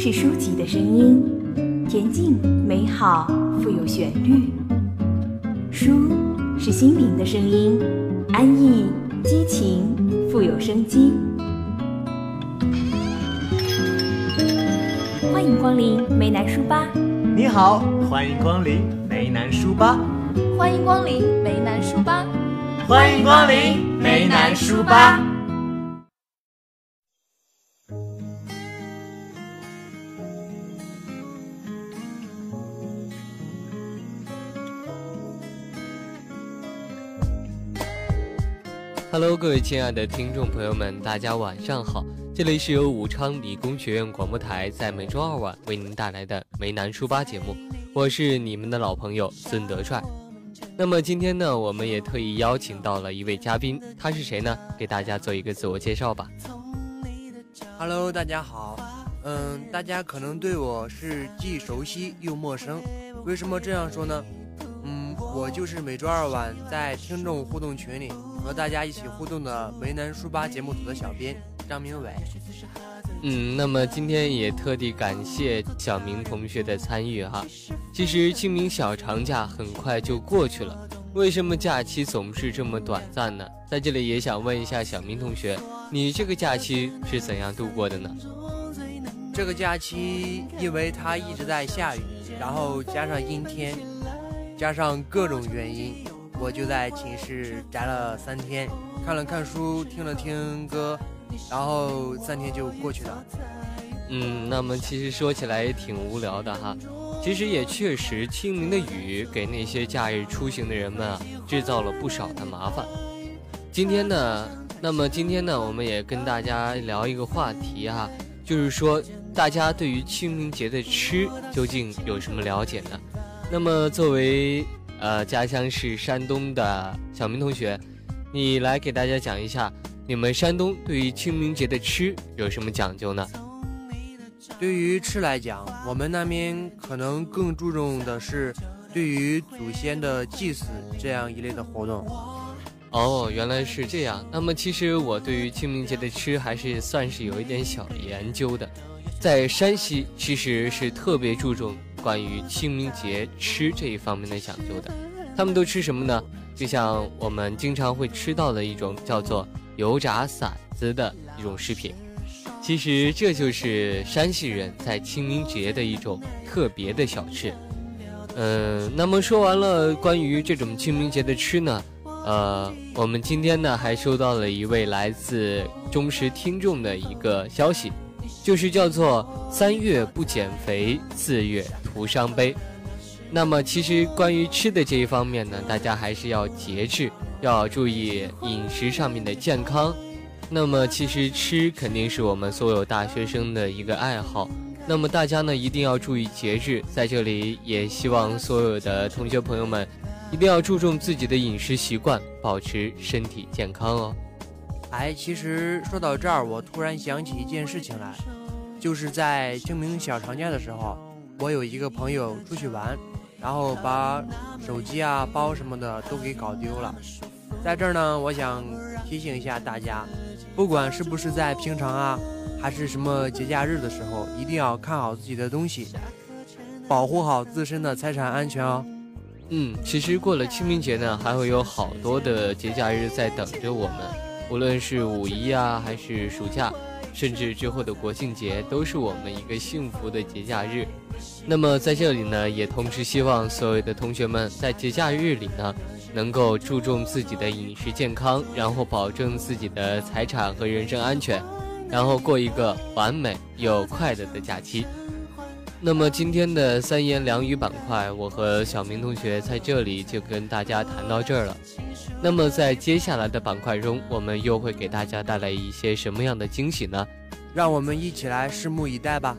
是书籍的声音，恬静美好，富有旋律。书是心灵的声音，安逸激情，富有生机。欢迎光临梅南书吧。你好，欢迎光临梅南书吧。欢迎光临梅南书吧。欢迎光临梅南书吧。各位亲爱的听众朋友们，大家晚上好！这里是由武昌理工学院广播台在每周二晚为您带来的梅南书吧节目，我是你们的老朋友孙德帅。那么今天呢，我们也特意邀请到了一位嘉宾，他是谁呢？给大家做一个自我介绍吧。Hello，大家好。嗯，大家可能对我是既熟悉又陌生，为什么这样说呢？嗯，我就是每周二晚在听众互动群里。和大家一起互动的梅南书吧节目组的小编张明伟，嗯，那么今天也特地感谢小明同学的参与哈。其实清明小长假很快就过去了，为什么假期总是这么短暂呢？在这里也想问一下小明同学，你这个假期是怎样度过的呢？这个假期因为它一直在下雨，然后加上阴天，加上各种原因。我就在寝室宅了三天，看了看书，听了听歌，然后三天就过去了。嗯，那么其实说起来也挺无聊的哈。其实也确实，清明的雨给那些假日出行的人们啊制造了不少的麻烦。今天呢，那么今天呢，我们也跟大家聊一个话题哈，就是说大家对于清明节的吃究竟有什么了解呢？那么作为呃，家乡是山东的小明同学，你来给大家讲一下，你们山东对于清明节的吃有什么讲究呢？对于吃来讲，我们那边可能更注重的是对于祖先的祭祀这样一类的活动。哦，原来是这样。那么其实我对于清明节的吃还是算是有一点小研究的，在山西其实是特别注重。关于清明节吃这一方面的讲究的，他们都吃什么呢？就像我们经常会吃到的一种叫做油炸馓子的一种食品，其实这就是山西人在清明节的一种特别的小吃。嗯，那么说完了关于这种清明节的吃呢，呃，我们今天呢还收到了一位来自忠实听众的一个消息。就是叫做三月不减肥，四月徒伤悲。那么，其实关于吃的这一方面呢，大家还是要节制，要注意饮食上面的健康。那么，其实吃肯定是我们所有大学生的一个爱好。那么，大家呢一定要注意节制。在这里，也希望所有的同学朋友们一定要注重自己的饮食习惯，保持身体健康哦。哎，其实说到这儿，我突然想起一件事情来。就是在清明小长假的时候，我有一个朋友出去玩，然后把手机啊、包什么的都给搞丢了。在这儿呢，我想提醒一下大家，不管是不是在平常啊，还是什么节假日的时候，一定要看好自己的东西，保护好自身的财产安全哦。嗯，其实过了清明节呢，还会有好多的节假日在等着我们，无论是五一啊，还是暑假。甚至之后的国庆节都是我们一个幸福的节假日。那么在这里呢，也同时希望所有的同学们在节假日里呢，能够注重自己的饮食健康，然后保证自己的财产和人身安全，然后过一个完美又快乐的假期。那么今天的三言两语板块，我和小明同学在这里就跟大家谈到这儿了。那么在接下来的板块中，我们又会给大家带来一些什么样的惊喜呢？让我们一起来拭目以待吧。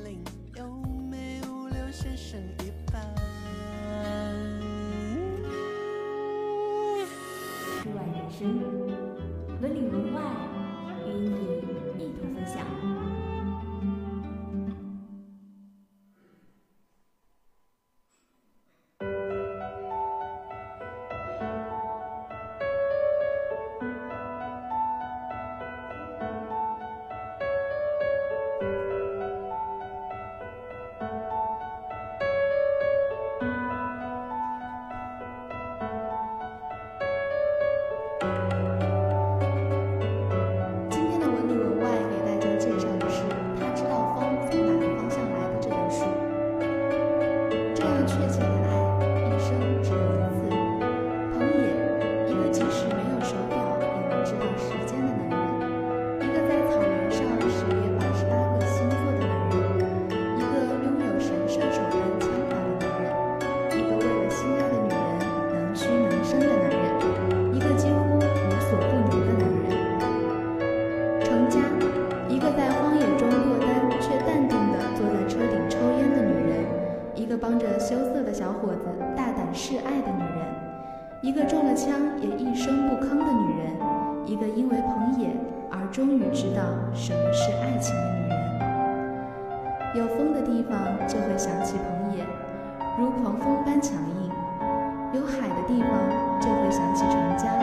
一个中了枪也一声不吭的女人，一个因为彭野而终于知道什么是爱情的女人。有风的地方就会想起彭野，如狂风般强硬；有海的地方就会想起程家，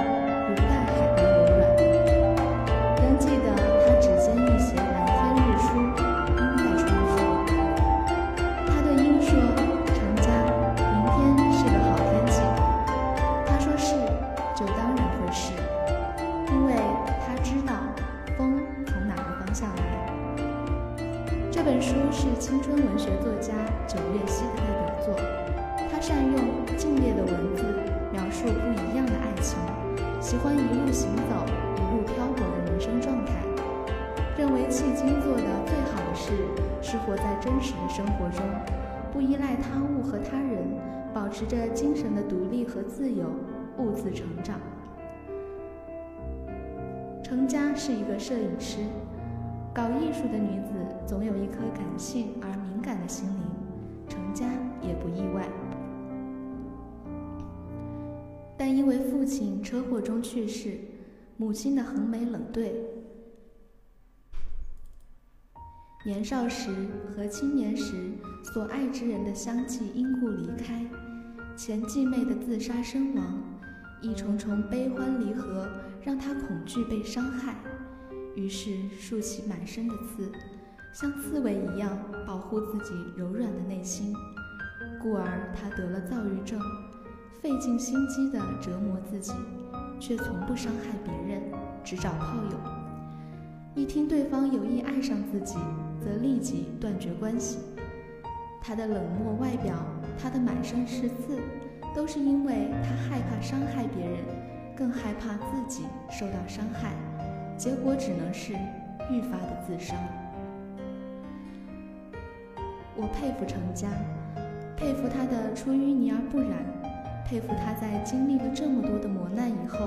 活在真实的生活中，不依赖他物和他人，保持着精神的独立和自由，兀自成长。程家是一个摄影师。搞艺术的女子总有一颗感性而敏感的心灵，程家也不意外。但因为父亲车祸中去世，母亲的横眉冷对，年少时和青年时所爱之人的相继因故离开，前继妹的自杀身亡，一重重悲欢离合让他恐惧被伤害。于是竖起满身的刺，像刺猬一样保护自己柔软的内心，故而他得了躁郁症，费尽心机地折磨自己，却从不伤害别人，只找炮友。一听对方有意爱上自己，则立即断绝关系。他的冷漠外表，他的满身是刺，都是因为他害怕伤害别人，更害怕自己受到伤害。结果只能是愈发的自伤。我佩服程家，佩服他的出淤泥而不染，佩服他在经历了这么多的磨难以后，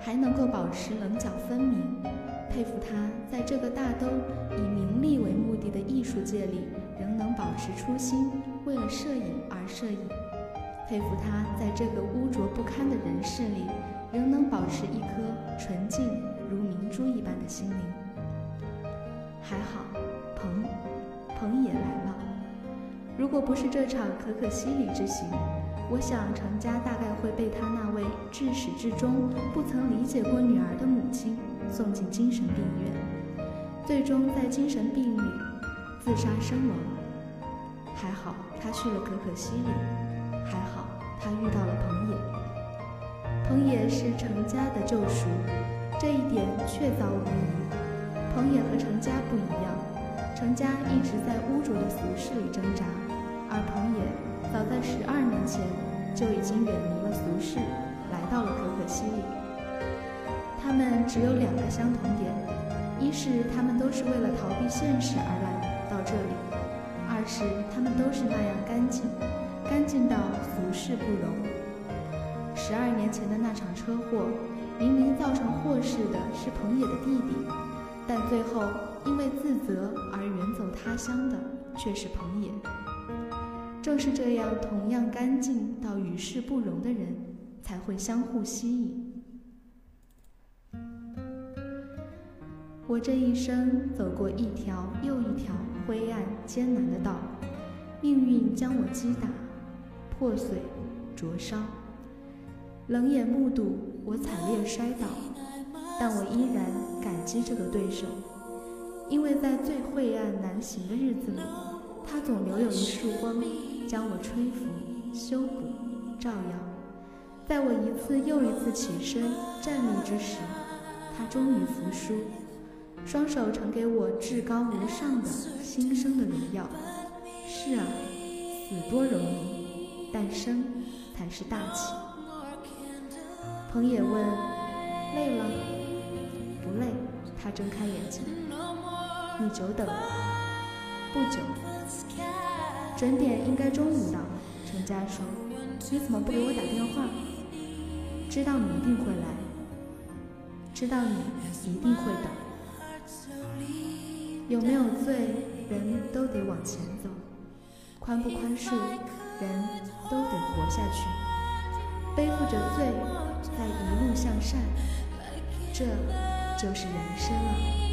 还能够保持棱角分明，佩服他在这个大都以名利为目的的艺术界里，仍能保持初心，为了摄影而摄影，佩服他在这个污浊不堪的人世里，仍能保持一颗纯净。如明珠一般的心灵，还好，鹏，鹏也来了。如果不是这场可可西里之行，我想程家大概会被他那位至始至终不曾理解过女儿的母亲送进精神病院，最终在精神病里自杀身亡。还好他去了可可西里，还好他遇到了彭野，彭野是程家的救赎。这一点确凿无疑。彭野和程家不一样，程家一直在污浊的俗世里挣扎，而彭野早在十二前就已经远离了俗世，来到了可可西里。他们只有两个相同点：一是他们都是为了逃避现实而来到这里；二是他们都是那样干净，干净到俗世不容。十二年前的那场车祸。明明造成祸事的是彭野的弟弟，但最后因为自责而远走他乡的却是彭野。正是这样，同样干净到与世不容的人，才会相互吸引。我这一生走过一条又一条灰暗艰难的道，命运将我击打、破碎、灼伤。冷眼目睹我惨烈摔倒，但我依然感激这个对手，因为在最晦暗难行的日子里，他总留有一束光，将我吹拂、修补、照耀。在我一次又一次起身站立之时，他终于服输，双手呈给我至高无上的新生的荣耀。是啊，死多容易，但生才是大气。彭野问：“累了？”“不累。”他睁开眼睛。“你久等了。”“不久。”“准点应该中午到。”陈佳说。“你怎么不给我打电话？”“知道你一定会来。”“知道你一定会等。”“有没有罪，人都得往前走。宽不宽恕，人都得活下去，背负着罪，再一路向善，这就是人生了。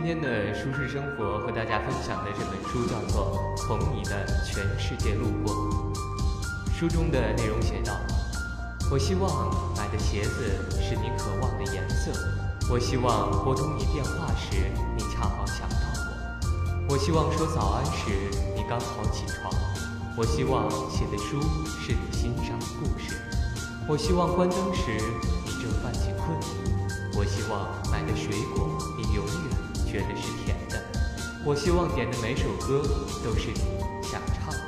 今天的舒适生活和大家分享的这本书叫做《从你的全世界路过》。书中的内容写道：“我希望买的鞋子是你渴望的颜色。我希望拨通你电话时你恰好想到我。我希望说早安时你刚好起床。我希望写的书是你欣赏的故事。我希望关灯时你正犯起困意。我希望买的水果你永远。”觉得是甜的。我希望点的每首歌都是你想唱的。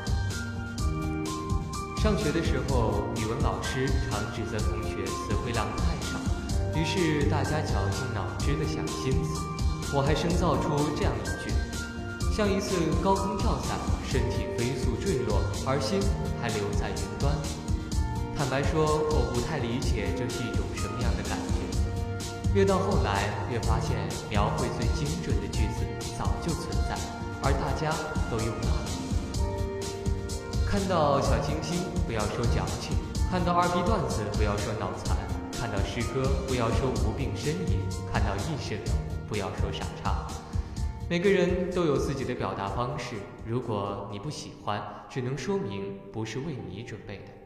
上学的时候，语文老师常指责同学词汇量太少，于是大家绞尽脑汁的想新词。我还生造出这样一句：像一次高空跳伞，身体飞速坠落，而心还留在云端。坦白说，我不太理解这是一种什么样的感觉。越到后来，越发现描绘最精准的句子早就存在，而大家都用忘了。看到小清新，不要说矫情；看到二逼段子，不要说脑残；看到诗歌，不要说无病呻吟；看到意识流，不要说傻叉。每个人都有自己的表达方式，如果你不喜欢，只能说明不是为你准备的。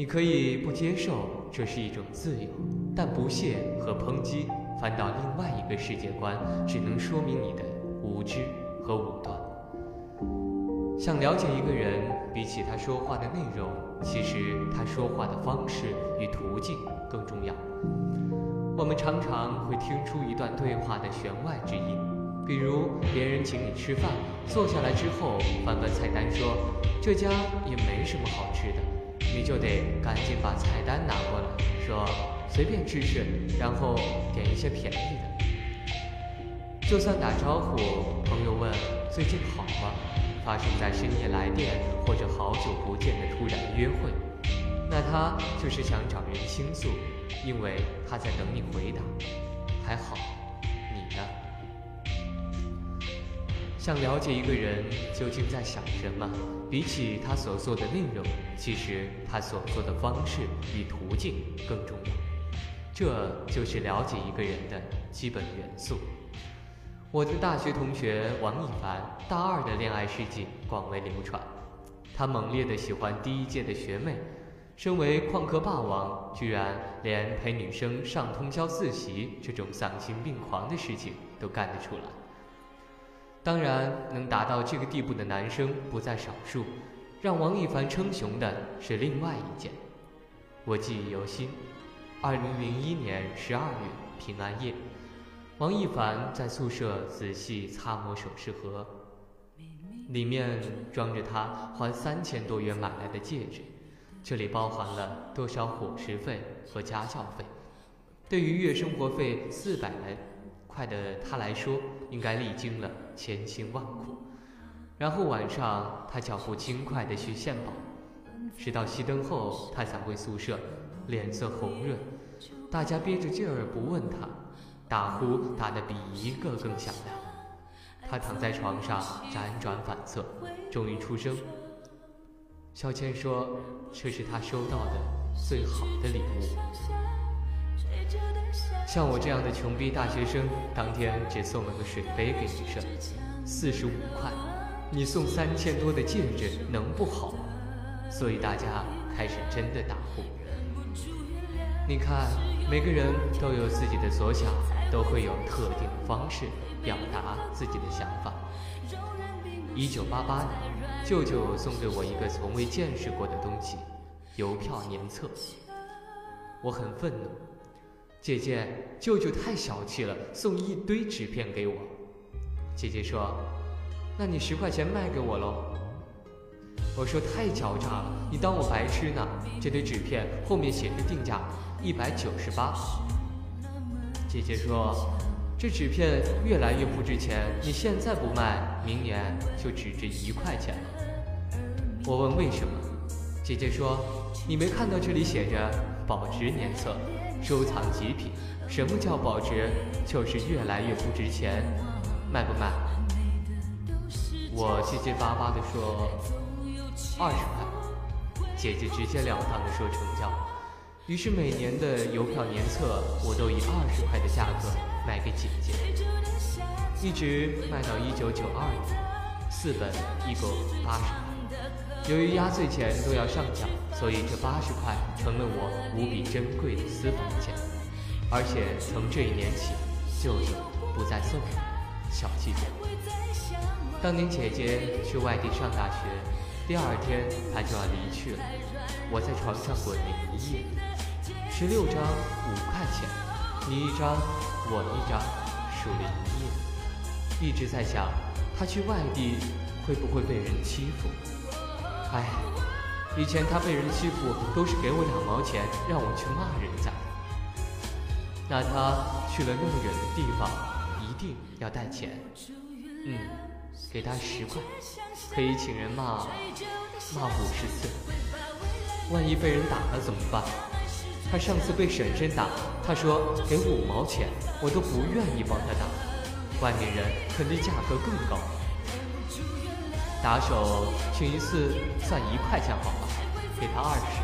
你可以不接受，这是一种自由，但不屑和抨击翻到另外一个世界观，只能说明你的无知和武断。想了解一个人，比起他说话的内容，其实他说话的方式与途径更重要。我们常常会听出一段对话的弦外之音，比如别人请你吃饭，坐下来之后翻翻菜单说这家也没什么好吃的，你就得赶紧把菜单拿过来，说随便吃吃，然后点一些便宜的。就算打招呼，朋友问最近好吗？发生在深夜来电或者好久不见的突然约会，那他就是想找人倾诉，因为他在等你回答。还好，想了解一个人究竟在想什么，比起他所做的内容，其实他所做的方式与途径更重要。这就是了解一个人的基本元素。我的大学同学王一凡，大二的恋爱事迹广为流传。他猛烈的喜欢第一届的学妹，身为旷课霸王，居然连陪女生上通宵自习这种丧心病狂的事情都干得出来。当然，能达到这个地步的男生不在少数。让王一凡称雄的是另外一件，我记忆犹新。二零零一年十二月平安夜。王一凡在宿舍仔细擦摸首饰盒，里面装着他花三千多元买来的戒指，这里包含了多少伙食费和家教费？对于月生活费四百来快的他来说，应该历经了千辛万苦。然后晚上，他脚步轻快地去献宝，直到熄灯后，他才回宿舍，脸色红润。大家憋着劲儿不问他。打呼打得比一个更响亮，他躺在床上辗转反侧，终于出声。小倩说：“这是他收到的最好的礼物。”像我这样的穷逼大学生，当天只送了个水杯给女生，四十五块，你送三千多的戒指能不好吗？所以大家开始真的打呼。你看，每个人都有自己的所想。都会有特定的方式表达自己的想法。一九八八年，舅舅送给我一个从未见识过的东西——邮票年册。我很愤怒，姐姐，舅舅太小气了，送一堆纸片给我。姐姐说：“那你十块钱卖给我喽。”我说：“太狡诈了，你当我白痴呢？这堆纸片后面写着定价，一百九十八。”姐姐说：“这纸片越来越不值钱，你现在不卖，明年就只值一块钱了。”我问为什么，姐姐说：“你没看到这里写着保值年册，收藏极品。什么叫保值？就是越来越不值钱，卖不卖？”我结结巴巴地说：“二十块。”姐姐直截了当地说：“成交。”于是每年的邮票年册，我都以二十块的价格卖给姐姐，一直卖到一九九二年，四本一共八十块。由于压岁钱都要上缴，所以这八十块成了我无比珍贵的私房钱。而且从这一年起，舅舅不再送了，小气点。当年姐姐去外地上大学，第二天她就要离去了，我在床上滚了一夜。十六张五块钱，你一张，我一张，数了一夜，一直在想，她去外地会不会被人欺负？哎，以前他被人欺负都是给我两毛钱，让我去骂人家。那他去了那么远的地方，一定要带钱。嗯，给他十块，可以请人骂，骂五十次。万一被人打了怎么办？他上次被婶婶打，他说给五毛钱，我都不愿意帮他打。外面人肯定价格更高。打手请一次算一块钱好了，给他二十。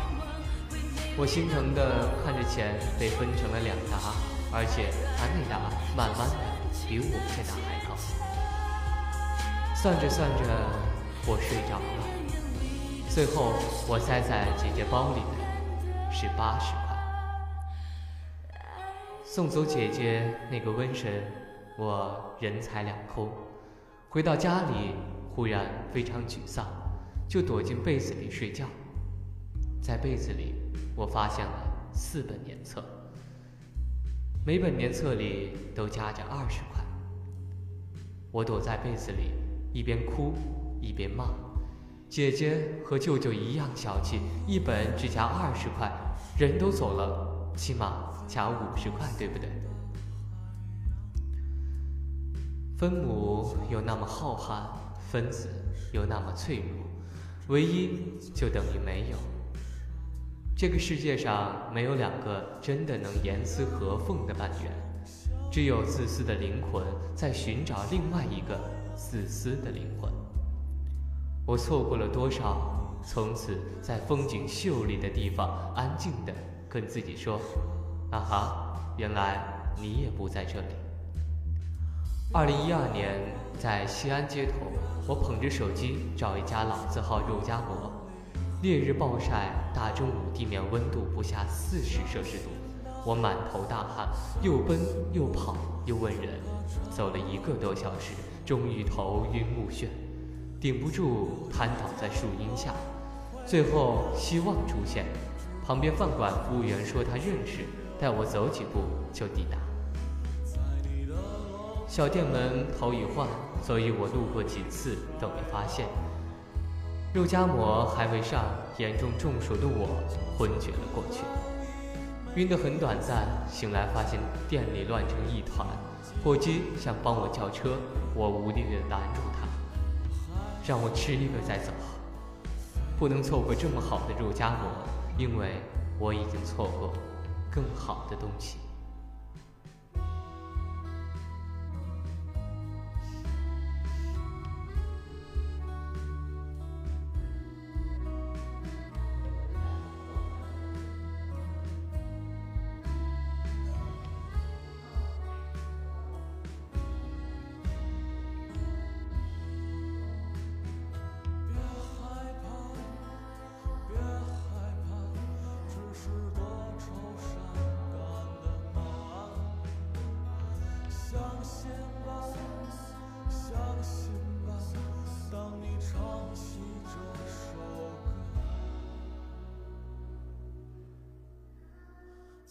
我心疼的看着钱被分成了两沓，而且他那沓慢慢的比我们现在还高。算着算着，我睡着了。最后，我塞在姐姐包里的是八十块。送走姐姐那个瘟神，我人财两空。回到家里，忽然非常沮丧，就躲进被子里睡觉。在被子里，我发现了四本年册，每本年册里都夹着二十块。我躲在被子里，一边哭一边骂：“姐姐和舅舅一样小气，一本只夹二十块，人都走了，起码夹五十块，对不对？”分母有那么浩瀚，分子又那么脆弱，唯一就等于没有。这个世界上没有两个真的能严丝合缝的半圆，只有自私的灵魂在寻找另外一个自私的灵魂。我错过了多少？从此在风景秀丽的地方，安静地跟自己说：“啊哈，原来你也不在这里。”二零一二年，在西安街头，我捧着手机找一家老字号肉夹馍。烈日暴晒，大中午地面温度不下四十摄氏度，我满头大汗，又奔又跑又问人，走了一个多小时，终于头晕目眩，顶不住瘫倒在树荫下。最后希望出现，旁边饭馆服务员说他认识，带我走几步就抵达。小店门头已换，所以我路过几次都没发现。肉夹馍还未上，严重中暑的我昏厥了过去，晕得很短暂。醒来发现店里乱成一团，伙计想帮我叫车，我无力地拦住他，让我吃一个再走，不能错过这么好的肉夹馍，因为我已经错过更好的东西。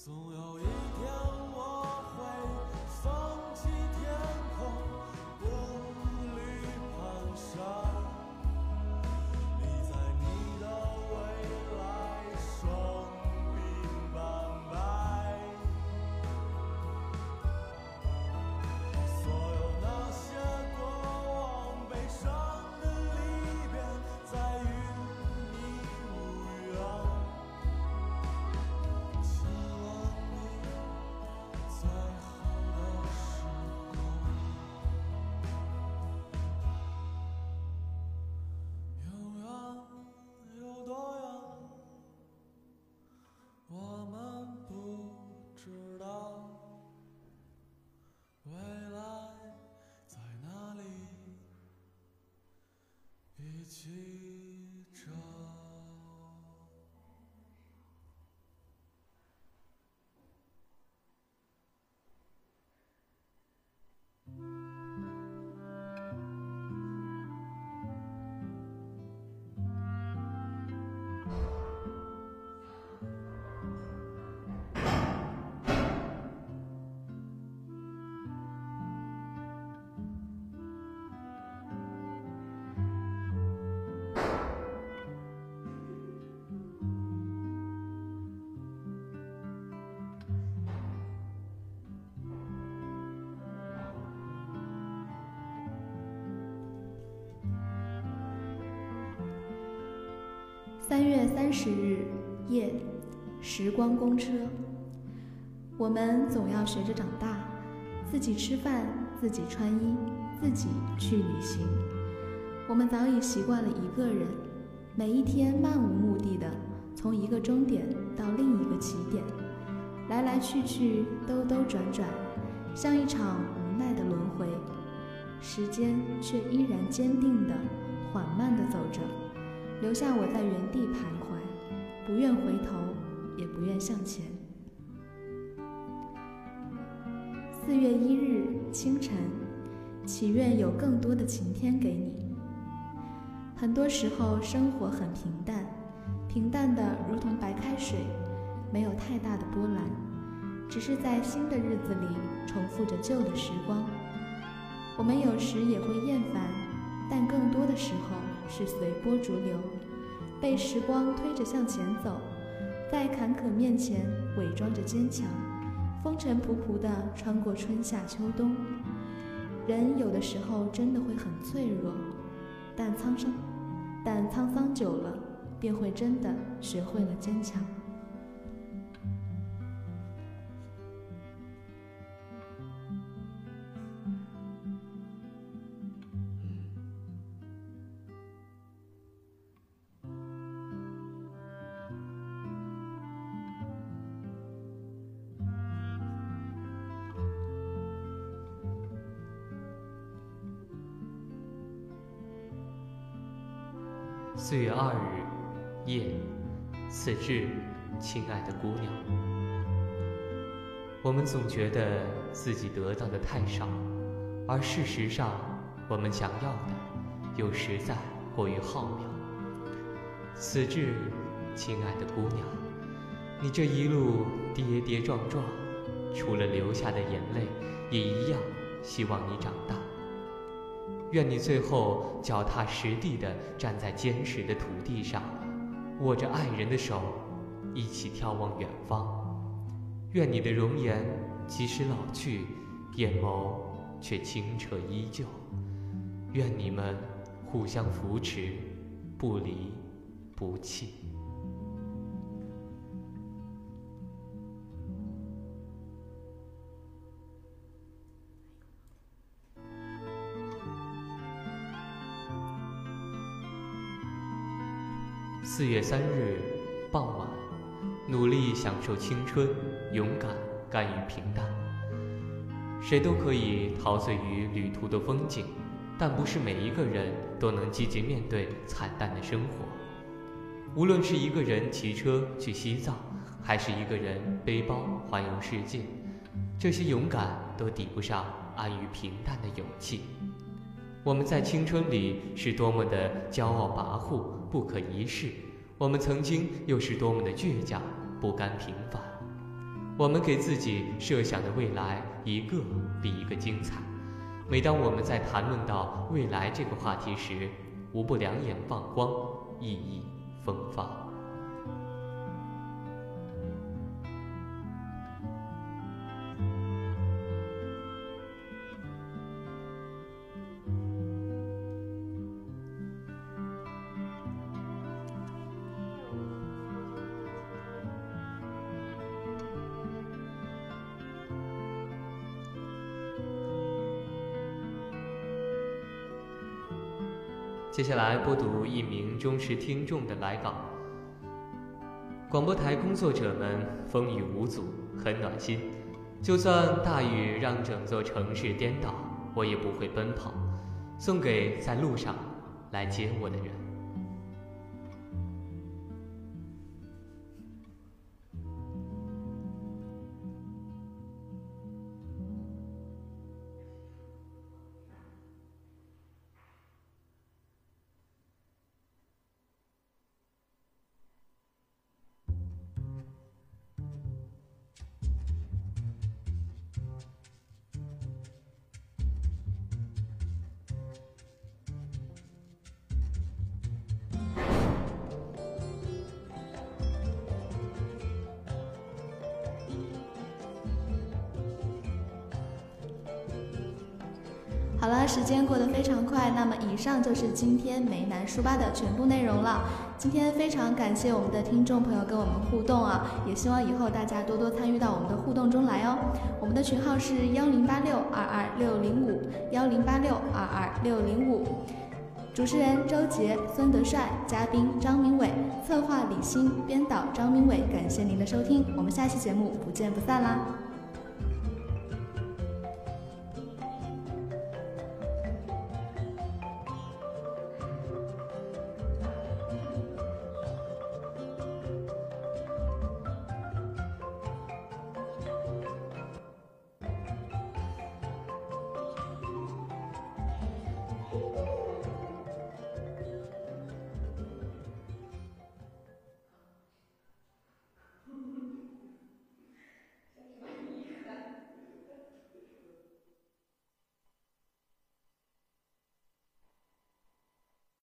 三三十日夜，时光公车。我们总要学着长大，自己吃饭，自己穿衣，自己去旅行。我们早已习惯了一个人，每一天漫无目的的从一个终点到另一个起点，来来去去，兜兜转转，像一场无奈的轮回，时间却依然坚定的、缓慢的走着，留下我在原地徘徊，不愿回头，也不愿向前。四月一日清晨，祈愿有更多的晴天给你。很多时候，生活很平淡，平淡的如同白开水，没有太大的波澜，只是在新的日子里重复着旧的时光。我们有时也会厌烦，但更多的时候是随波逐流，被时光推着向前走，在坎坷面前伪装着坚强。风尘仆仆地穿过春夏秋冬，人有的时候真的会很脆弱，但沧桑，但沧桑久了，便会真的学会了坚强。亲爱的姑娘。我们总觉得自己得到的太少，而事实上，我们想要的又实在过于浩渺。此致亲爱的姑娘，你这一路跌跌撞撞，除了流下的眼泪，也一样希望你长大。愿你最后脚踏实地地站在坚实的土地上，握着爱人的手，一起眺望远方。愿你的容颜即使老去，眼眸却清澈依旧。愿你们互相扶持，不离不弃。四月三日傍晚，努力享受青春，勇敢甘于平淡。谁都可以陶醉于旅途的风景，但不是每一个人都能积极面对惨淡的生活。无论是一个人骑车去西藏，还是一个人背包环游世界，这些勇敢都抵不上安于平淡的勇气。我们在青春里是多么的骄傲跋扈、不可一世。我们曾经又是多么的倔强、不甘平凡。我们给自己设想的未来，一个比一个精彩。每当我们在谈论到未来这个话题时，无不两眼放光，熠熠风发。接下来播读一名忠实听众的来稿。广播台工作者们风雨无阻，很暖心。就算大雨让整座城市颠倒，我也不会奔跑。送给在路上来接我的人。今天梅南书吧的全部内容了。今天非常感谢我们的听众朋友跟我们互动啊，也希望以后大家多多参与到我们的互动中来哦。我们的群号是幺零八六二二六零五幺零八六二二六零五。主持人周杰、孙德帅，嘉宾张明伟，策划李欣，编导张明伟。感谢您的收听，我们下期节目不见不散啦。